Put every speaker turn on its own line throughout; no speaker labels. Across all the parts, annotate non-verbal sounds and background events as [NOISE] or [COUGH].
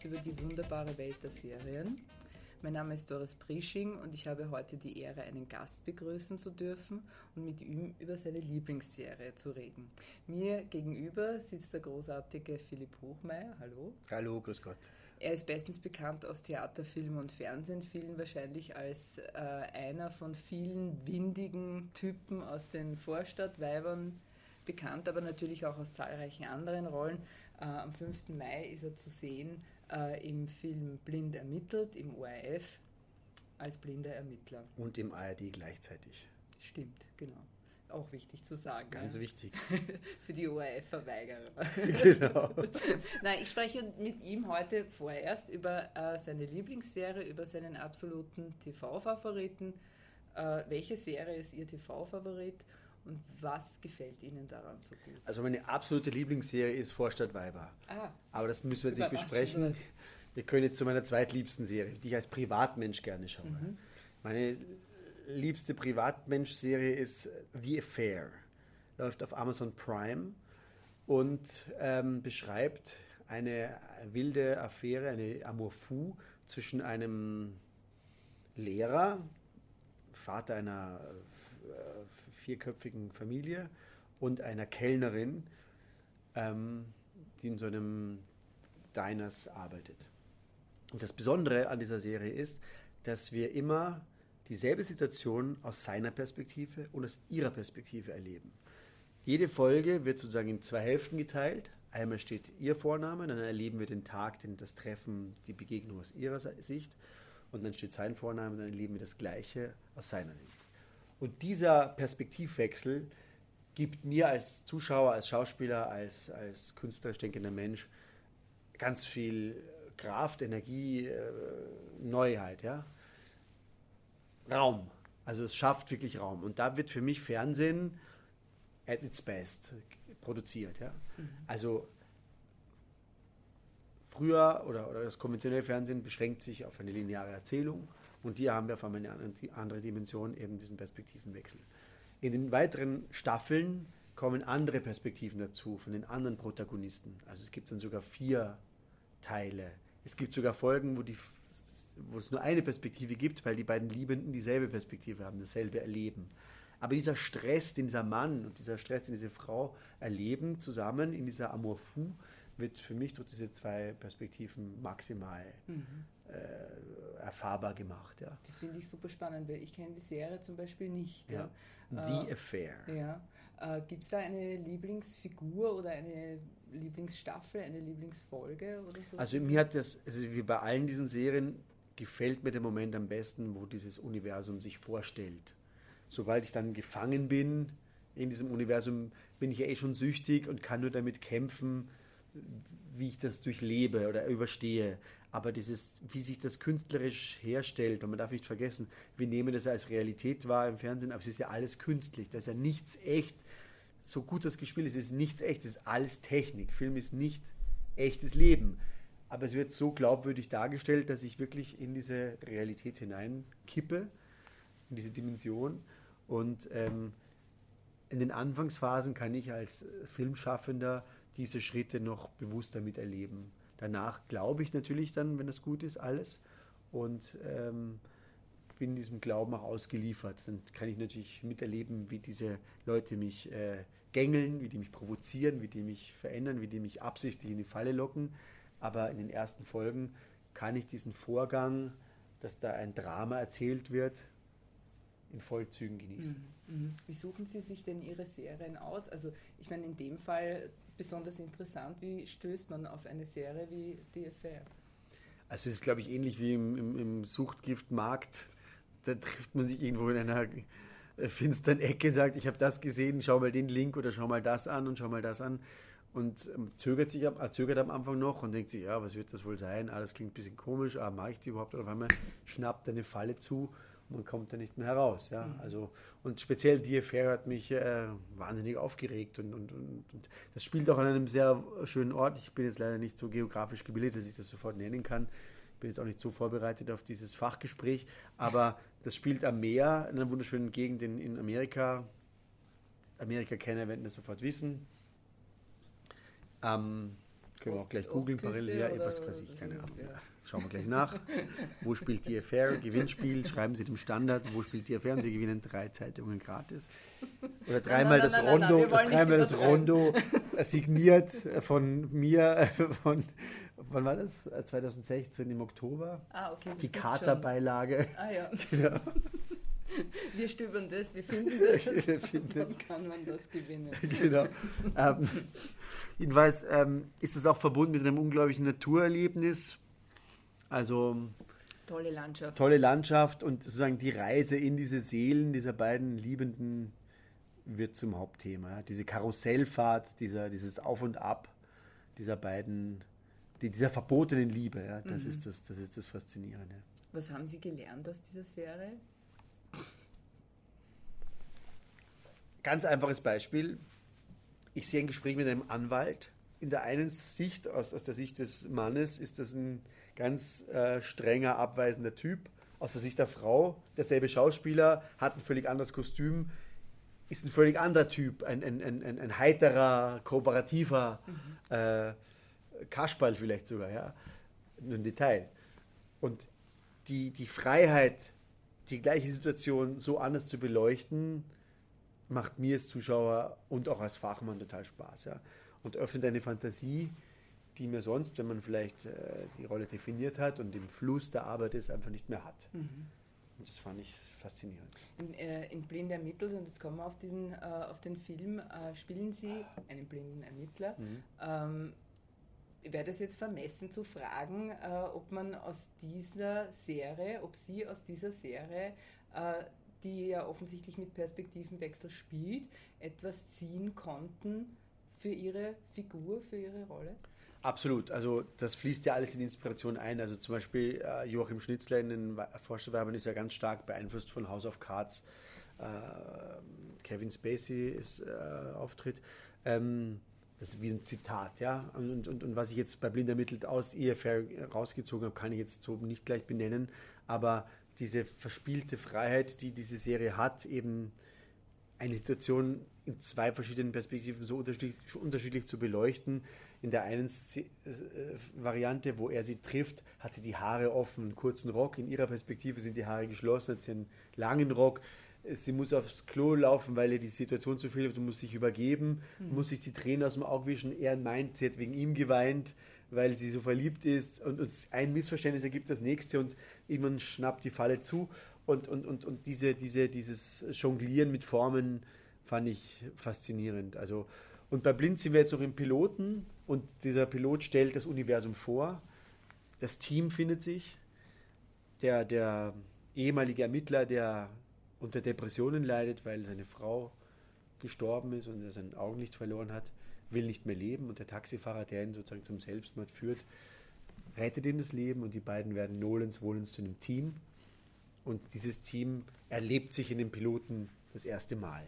Podcast über die wunderbare Welt der Serien. Mein Name ist Doris Prisching und ich habe heute die Ehre, einen Gast begrüßen zu dürfen und mit ihm über seine Lieblingsserie zu reden. Mir gegenüber sitzt der großartige Philipp Hochmeier. Hallo.
Hallo, grüß Gott.
Er ist bestens bekannt aus Theater, Film und Fernsehen, vielen wahrscheinlich als äh, einer von vielen windigen Typen aus den Vorstadtweibern bekannt, aber natürlich auch aus zahlreichen anderen Rollen. Äh, am 5. Mai ist er zu sehen äh, im Film Blind ermittelt, im ORF, als blinder Ermittler.
Und im ARD gleichzeitig.
Stimmt, genau. Auch wichtig zu sagen.
Ganz
ja.
wichtig. [LAUGHS]
Für die ORF-Verweigerer.
Genau. [LAUGHS]
Nein, ich spreche mit ihm heute vorerst über äh, seine Lieblingsserie, über seinen absoluten TV-Favoriten. Äh, welche Serie ist Ihr TV-Favorit und was gefällt Ihnen daran so gut?
Also meine absolute Lieblingsserie ist Vorstadtweiber.
Ah,
Aber das müssen wir jetzt nicht besprechen. [LAUGHS] Wir können jetzt zu meiner zweitliebsten Serie, die ich als Privatmensch gerne schaue.
Mhm.
Meine liebste Privatmensch-Serie ist The Affair. Läuft auf Amazon Prime und ähm, beschreibt eine wilde Affäre, eine Amour fou zwischen einem Lehrer, Vater einer äh, vierköpfigen Familie und einer Kellnerin, ähm, die in so einem Diners arbeitet. Und das Besondere an dieser Serie ist, dass wir immer dieselbe Situation aus seiner Perspektive und aus ihrer Perspektive erleben. Jede Folge wird sozusagen in zwei Hälften geteilt. Einmal steht ihr Vorname, dann erleben wir den Tag, den, das Treffen, die Begegnung aus ihrer Sicht. Und dann steht sein Vorname, dann erleben wir das Gleiche aus seiner Sicht. Und dieser Perspektivwechsel gibt mir als Zuschauer, als Schauspieler, als, als künstlerisch denkender Mensch ganz viel Kraft, Energie, äh, Neuheit, ja. Raum. Also es schafft wirklich Raum. Und da wird für mich Fernsehen at its best produziert, ja. Also früher oder, oder das konventionelle Fernsehen beschränkt sich auf eine lineare Erzählung und hier haben wir auf einmal eine andere- Dimension, eben diesen Perspektivenwechsel. In den weiteren Staffeln kommen andere Perspektiven dazu von den anderen Protagonisten. Also es gibt dann sogar vier Teile. Es gibt sogar Folgen, wo, die, wo es nur eine Perspektive gibt, weil die beiden Liebenden dieselbe Perspektive haben, dasselbe erleben. Aber dieser Stress, den dieser Mann und dieser Stress, den diese Frau erleben, zusammen in dieser Amour fou, wird für mich durch diese zwei Perspektiven maximal äh, erfahrbar gemacht. Ja.
das finde ich super spannend, weil ich kenne die Serie zum Beispiel nicht.
Ja.
Ja.
The
Äh,
Affair.
Ja. Äh, Gibt es da eine Lieblingsfigur oder eine Lieblingsstaffel, eine Lieblingsfolge oder so?
Also mir hat das, also wie bei allen diesen Serien, gefällt mir der Moment am besten, wo dieses Universum sich vorstellt. Sobald ich dann gefangen bin in diesem Universum, bin ich ja eh schon süchtig und kann nur damit kämpfen, wie ich das durchlebe oder überstehe. Aber dieses, wie sich das künstlerisch herstellt, und man darf nicht vergessen, wir nehmen das als Realität wahr im Fernsehen, aber es ist ja alles künstlich, da ist ja nichts echt. So gut das gespielt ist, ist nichts echt, es ist alles Technik. Film ist nicht echtes Leben. Aber es wird so glaubwürdig dargestellt, dass ich wirklich in diese Realität hineinkippe, in diese Dimension. Und ähm, in den Anfangsphasen kann ich als Filmschaffender diese Schritte noch bewusster miterleben. Danach glaube ich natürlich dann, wenn das gut ist, alles. Und ähm, bin diesem Glauben auch ausgeliefert. Dann kann ich natürlich miterleben, wie diese Leute mich äh, gängeln, wie die mich provozieren, wie die mich verändern, wie die mich absichtlich in die Falle locken. Aber in den ersten Folgen kann ich diesen Vorgang, dass da ein Drama erzählt wird, in Vollzügen genießen.
Mhm. Wie suchen Sie sich denn Ihre Serien aus? Also ich meine in dem Fall besonders interessant, wie stößt man auf eine Serie wie The Affair?
Also es ist, glaube ich, ähnlich wie im, im, im Suchtgiftmarkt. Da trifft man sich irgendwo in einer finsteren Ecke und sagt, ich habe das gesehen, schau mal den Link oder schau mal das an und schau mal das an. Und ähm, zögert sich äh, zögert am Anfang noch und denkt sich, ja, was wird das wohl sein? Ah, das klingt ein bisschen komisch, ah, mache ich die überhaupt? Und auf einmal schnappt eine Falle zu man kommt da nicht mehr heraus. Ja? Also, und speziell die Affair hat mich äh, wahnsinnig aufgeregt und, und, und, und das spielt auch an einem sehr schönen Ort. Ich bin jetzt leider nicht so geografisch gebildet, dass ich das sofort nennen kann. Ich bin jetzt auch nicht so vorbereitet auf dieses Fachgespräch, aber das spielt am Meer, in einer wunderschönen Gegend in, in Amerika. Amerika-Kenner werden das sofort wissen. Ähm, Können wir auch gleich googeln, parallel. Ja, was weiß ich, keine Ahnung. Ja. Schauen wir gleich nach. wo spielt die Affair? Gewinnspiel, schreiben Sie dem Standard, wo spielt die Affair? Und Sie gewinnen drei Zeitungen gratis. Oder dreimal nein, nein, das nein, Rondo, das dreimal das Rondo signiert von mir, von, wann war das? 2016 im Oktober.
Ah, okay.
Die Katerbeilage.
Ah, ja. [LAUGHS] Genau. [LAUGHS] Wir stöbern das, wir finden das. [LAUGHS] wir finden das. kann man das gewinnen. [LAUGHS]
genau. Ähm, jedenfalls ähm, ist es auch verbunden mit einem unglaublichen Naturerlebnis. Also
tolle Landschaft.
Tolle Landschaft und sozusagen die Reise in diese Seelen dieser beiden Liebenden wird zum Hauptthema. Diese Karussellfahrt, dieser, dieses Auf und Ab dieser beiden, die, dieser verbotenen Liebe, ja, das, mhm. ist das, das ist das Faszinierende.
Was haben Sie gelernt aus dieser Serie?
Ganz einfaches Beispiel. Ich sehe ein Gespräch mit einem Anwalt. In der einen Sicht, aus, aus der Sicht des Mannes, ist das ein ganz äh, strenger, abweisender Typ. Aus der Sicht der Frau, derselbe Schauspieler, hat ein völlig anderes Kostüm, ist ein völlig anderer Typ, ein, ein, ein, ein heiterer, kooperativer mhm. äh, Kasperl vielleicht sogar, ja, nur ein Detail. Und die, die Freiheit, die gleiche Situation so anders zu beleuchten, macht mir als Zuschauer und auch als Fachmann total Spaß. Ja? Und öffnet eine Fantasie, die mir sonst, wenn man vielleicht äh, die Rolle definiert hat und im Fluss der Arbeit ist, einfach nicht mehr hat. Mhm. Und das fand ich faszinierend.
In, äh, in Blind ermittelt, und jetzt kommen wir auf, diesen, äh, auf den Film, äh, spielen Sie einen blinden Ermittler. Mhm. Ähm, wäre das jetzt vermessen zu fragen, äh, ob man aus dieser Serie, ob Sie aus dieser Serie äh, die ja offensichtlich mit Perspektivenwechsel spielt, etwas ziehen konnten für ihre Figur, für ihre Rolle?
Absolut, also das fließt ja alles in Inspiration ein. Also zum Beispiel äh, Joachim Schnitzler in den Vorstellwerbern ist ja ganz stark beeinflusst von House of Cards. Äh, Kevin Spacey ist äh, Auftritt. Ähm, das ist wie ein Zitat, ja. Und, und, und was ich jetzt bei Blind ermittelt aus EFR rausgezogen habe, kann ich jetzt so nicht gleich benennen. Aber diese verspielte Freiheit, die diese Serie hat, eben eine Situation in zwei verschiedenen Perspektiven so unterschiedlich, unterschiedlich zu beleuchten. In der einen äh, Variante, wo er sie trifft, hat sie die Haare offen, einen kurzen Rock. In ihrer Perspektive sind die Haare geschlossen, hat sie einen langen Rock. Sie muss aufs Klo laufen, weil ihr die Situation zu viel wird und muss sich übergeben, mhm. muss sich die Tränen aus dem Auge wischen. Er meint, sie hat wegen ihm geweint, weil sie so verliebt ist. Und, und ein Missverständnis ergibt das nächste. Und irgendwann schnappt die Falle zu. Und, und, und, und diese, diese, dieses Jonglieren mit Formen fand ich faszinierend. Also, und bei Blind sind wir jetzt noch im Piloten und dieser Pilot stellt das Universum vor. Das Team findet sich. Der, der ehemalige Ermittler, der unter Depressionen leidet, weil seine Frau gestorben ist und er sein Augenlicht verloren hat, will nicht mehr leben und der Taxifahrer, der ihn sozusagen zum Selbstmord führt, rettet ihm das Leben und die beiden werden Nolens Wohlens zu einem Team. Und dieses Team erlebt sich in den Piloten das erste Mal.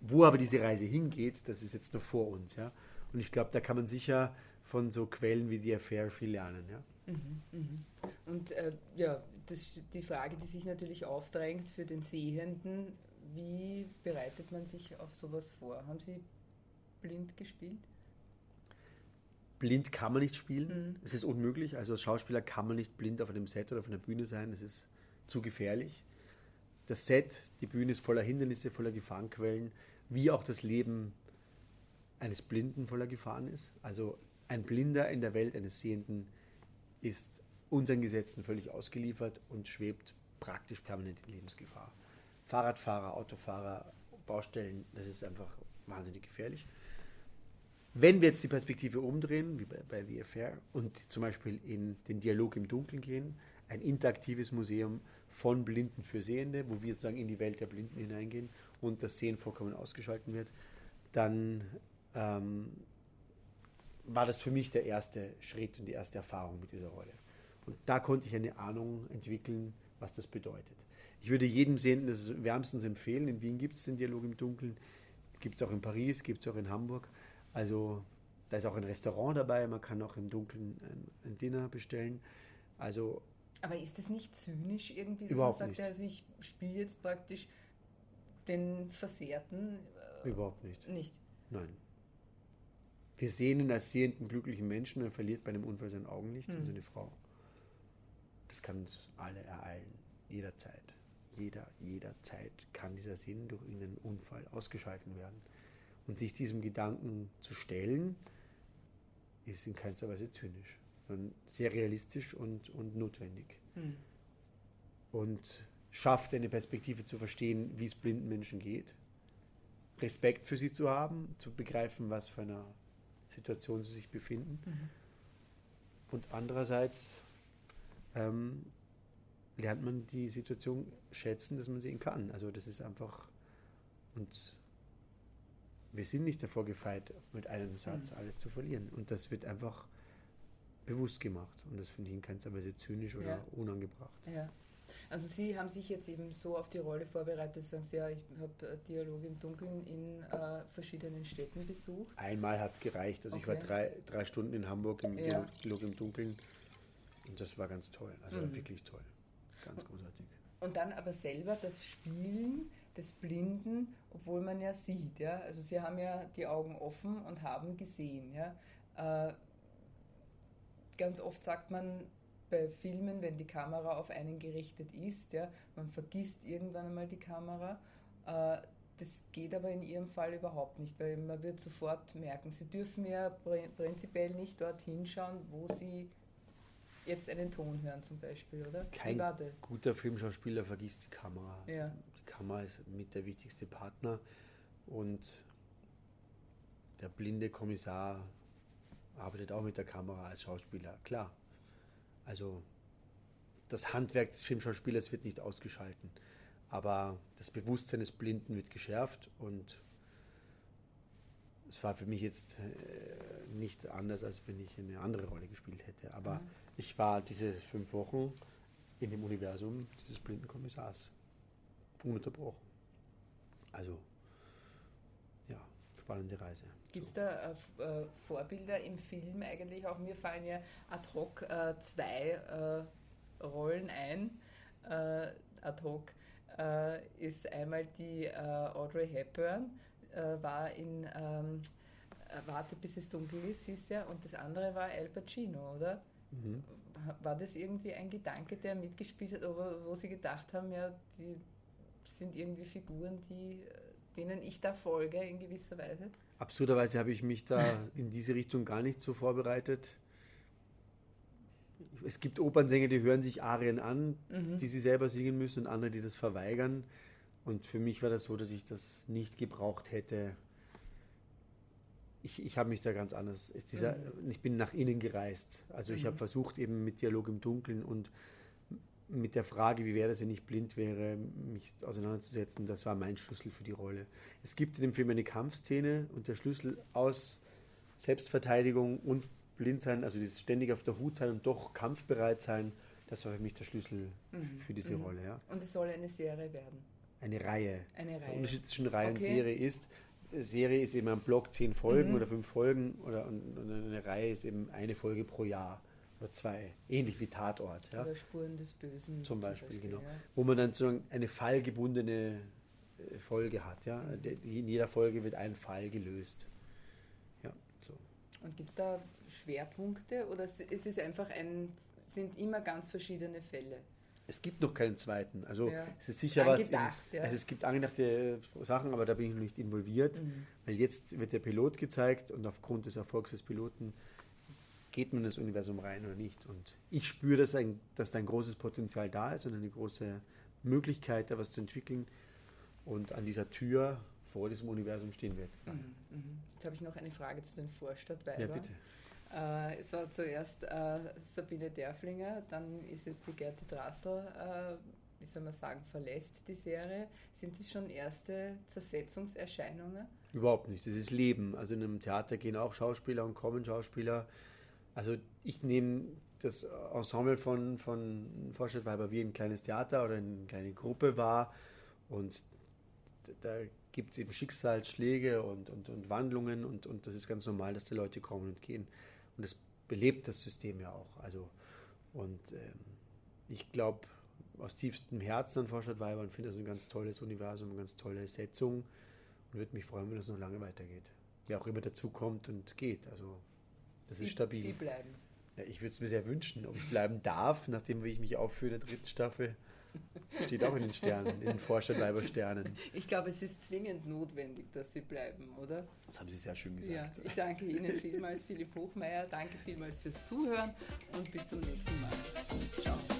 Wo aber diese Reise hingeht, das ist jetzt noch vor uns. Ja? Und ich glaube, da kann man sicher von so Quellen wie die Affair viel lernen. Ja?
Mhm, mhm. Und äh, ja, das, die Frage, die sich natürlich aufdrängt für den Sehenden, wie bereitet man sich auf sowas vor? Haben Sie blind gespielt?
blind kann man nicht spielen. Mhm. Es ist unmöglich. Also als Schauspieler kann man nicht blind auf einem Set oder auf einer Bühne sein. Es ist zu gefährlich. Das Set, die Bühne ist voller Hindernisse, voller Gefahrenquellen, wie auch das Leben eines Blinden voller Gefahren ist. Also ein Blinder in der Welt eines Sehenden ist unseren Gesetzen völlig ausgeliefert und schwebt praktisch permanent in Lebensgefahr. Fahrradfahrer, Autofahrer, Baustellen, das ist einfach wahnsinnig gefährlich. Wenn wir jetzt die Perspektive umdrehen, wie bei, bei The Affair, und zum Beispiel in den Dialog im Dunkeln gehen, ein interaktives Museum von Blinden für Sehende, wo wir sozusagen in die Welt der Blinden hineingehen und das Sehen vollkommen ausgeschalten wird, dann ähm, war das für mich der erste Schritt und die erste Erfahrung mit dieser Rolle. Und da konnte ich eine Ahnung entwickeln, was das bedeutet. Ich würde jedem Sehenden das wärmstens empfehlen. In Wien gibt es den Dialog im Dunkeln, gibt es auch in Paris, gibt es auch in Hamburg. Also da ist auch ein Restaurant dabei, man kann auch im Dunkeln ein, ein Dinner bestellen. Also
aber ist das nicht zynisch irgendwie,
dass man sagt,
nicht. also ich spiele jetzt praktisch den Versehrten?
Äh, überhaupt nicht.
Nicht?
Nein. Wir sehen ihn als sehenden, glücklichen Menschen er verliert bei einem Unfall sein Augenlicht mhm. und seine Frau. Das kann uns alle ereilen, jederzeit. Jeder, jederzeit kann dieser Sinn durch irgendeinen Unfall ausgeschalten werden. Und sich diesem Gedanken zu stellen, ist in keinster Weise zynisch, sondern sehr realistisch und, und notwendig. Mhm. Und schafft eine Perspektive zu verstehen, wie es blinden Menschen geht, Respekt für sie zu haben, zu begreifen, was für eine Situation sie sich befinden. Mhm. Und andererseits ähm, lernt man die Situation schätzen, dass man sehen kann. Also das ist einfach und wir sind nicht davor gefeit, mit einem Satz mhm. alles zu verlieren. Und das wird einfach bewusst gemacht. Und das finde ich in keinster Weise zynisch oder ja. unangebracht.
Ja. Also Sie haben sich jetzt eben so auf die Rolle vorbereitet, sagen Sie, ja, ich habe äh, Dialog im Dunkeln in äh, verschiedenen Städten besucht.
Einmal hat es gereicht. Also okay. ich war drei, drei Stunden in Hamburg im ja. Dialog im Dunkeln und das war ganz toll. Also mhm. wirklich toll. Ganz großartig.
Und dann aber selber das Spielen des Blinden, obwohl man ja sieht. Ja? Also Sie haben ja die Augen offen und haben gesehen. Ja? Äh, ganz oft sagt man, bei Filmen, wenn die Kamera auf einen gerichtet ist, ja, man vergisst irgendwann einmal die Kamera. Äh, das geht aber in Ihrem Fall überhaupt nicht, weil man wird sofort merken, Sie dürfen ja prinzipiell nicht dort hinschauen, wo Sie jetzt einen Ton hören zum Beispiel, oder?
Kein guter Filmschauspieler vergisst die Kamera. Ja. Die Kamera ist mit der wichtigste Partner und der blinde Kommissar arbeitet auch mit der Kamera als Schauspieler, klar. Also das Handwerk des Filmschauspielers wird nicht ausgeschalten, aber das Bewusstsein des Blinden wird geschärft und es war für mich jetzt äh, nicht anders, als wenn ich eine andere Rolle gespielt hätte. Aber mhm. Ich war diese fünf Wochen in dem Universum dieses blinden Kommissars ununterbrochen. Also, ja, spannende Reise.
Gibt es da äh, äh, Vorbilder im Film eigentlich auch? Mir fallen ja ad hoc äh, zwei äh, Rollen ein. Äh, ad hoc äh, ist einmal die Audrey Hepburn, war in ähm, Warte bis es dunkel ist, hieß der, und das andere war Al Pacino, oder? Mhm. War das irgendwie ein Gedanke, der mitgespielt hat, aber wo Sie gedacht haben, ja, die sind irgendwie Figuren, die, denen ich da folge in gewisser Weise?
Absurderweise habe ich mich da [LAUGHS] in diese Richtung gar nicht so vorbereitet. Es gibt Opernsänger, die hören sich Arien an, mhm. die sie selber singen müssen, und andere, die das verweigern. Und für mich war das so, dass ich das nicht gebraucht hätte. Ich, ich habe mich da ganz anders. Dieser, mhm. Ich bin nach innen gereist. Also ich mhm. habe versucht, eben mit Dialog im Dunkeln und mit der Frage, wie wäre das, wenn ich blind wäre, mich auseinanderzusetzen, das war mein Schlüssel für die Rolle. Es gibt in dem Film eine Kampfszene und der Schlüssel aus Selbstverteidigung und Blindsein, also dieses ständig auf der Hut sein und doch kampfbereit sein, das war für mich der Schlüssel mhm. für diese mhm. Rolle. Ja.
Und es soll eine Serie werden?
Eine Reihe.
Eine Reihe.
Der Unterschied zwischen Reihe okay. und Serie ist, Serie ist eben ein Block zehn Folgen mhm. oder fünf Folgen oder und, und eine Reihe ist eben eine Folge pro Jahr oder zwei, ähnlich wie Tatort. Ja?
Oder Spuren des Bösen.
Zum Beispiel, zum Beispiel genau. Ja. Wo man dann sozusagen eine fallgebundene äh, Folge hat. Ja? Mhm. In jeder Folge wird ein Fall gelöst. Ja, so.
Und gibt es da Schwerpunkte oder ist es einfach ein, sind immer ganz verschiedene Fälle?
Es gibt noch keinen zweiten. Also ja. es ist sicher was. In, ja. also es gibt angedachte Sachen, aber da bin ich noch nicht involviert, mhm. weil jetzt wird der Pilot gezeigt und aufgrund des Erfolgs des Piloten geht man in das Universum rein oder nicht. Und ich spüre, dass, ein, dass da ein großes Potenzial da ist und eine große Möglichkeit, da was zu entwickeln. Und an dieser Tür vor diesem Universum stehen wir jetzt.
Mhm, mh. Jetzt habe ich noch eine Frage zu den Vorstadtweibern.
Ja, bitte.
Äh, es war zuerst äh, Sabine Derflinger, dann ist jetzt die Gerti Drassel, äh, wie soll man sagen, verlässt die Serie. Sind es schon erste Zersetzungserscheinungen?
Überhaupt nicht. Das ist Leben. Also in einem Theater gehen auch Schauspieler und kommen Schauspieler. Also ich nehme das Ensemble von, von Vorstadtweiber wie ein kleines Theater oder eine kleine Gruppe wahr und da gibt es eben Schicksalsschläge und, und, und Wandlungen und, und das ist ganz normal, dass die Leute kommen und gehen. Und das belebt das System ja auch. Also, und ähm, ich glaube aus tiefstem Herzen an Vorstadtweiber und finde das ein ganz tolles Universum, eine ganz tolle Setzung und würde mich freuen, wenn das noch lange weitergeht. wer auch immer dazukommt und geht. Also das
Sie,
ist stabil.
Sie bleiben.
Ja, ich würde es mir sehr wünschen, ob ich bleiben darf, nachdem wie ich mich aufführe in der dritten Staffel. Steht auch in den Sternen, in den Vorstadtweiber-Sternen.
Ich glaube, es ist zwingend notwendig, dass Sie bleiben, oder?
Das haben Sie sehr schön
Ja,
gesagt.
ich danke Ihnen vielmals, Philipp Hochmeier. Danke vielmals fürs Zuhören und bis zum nächsten Mal. Ciao.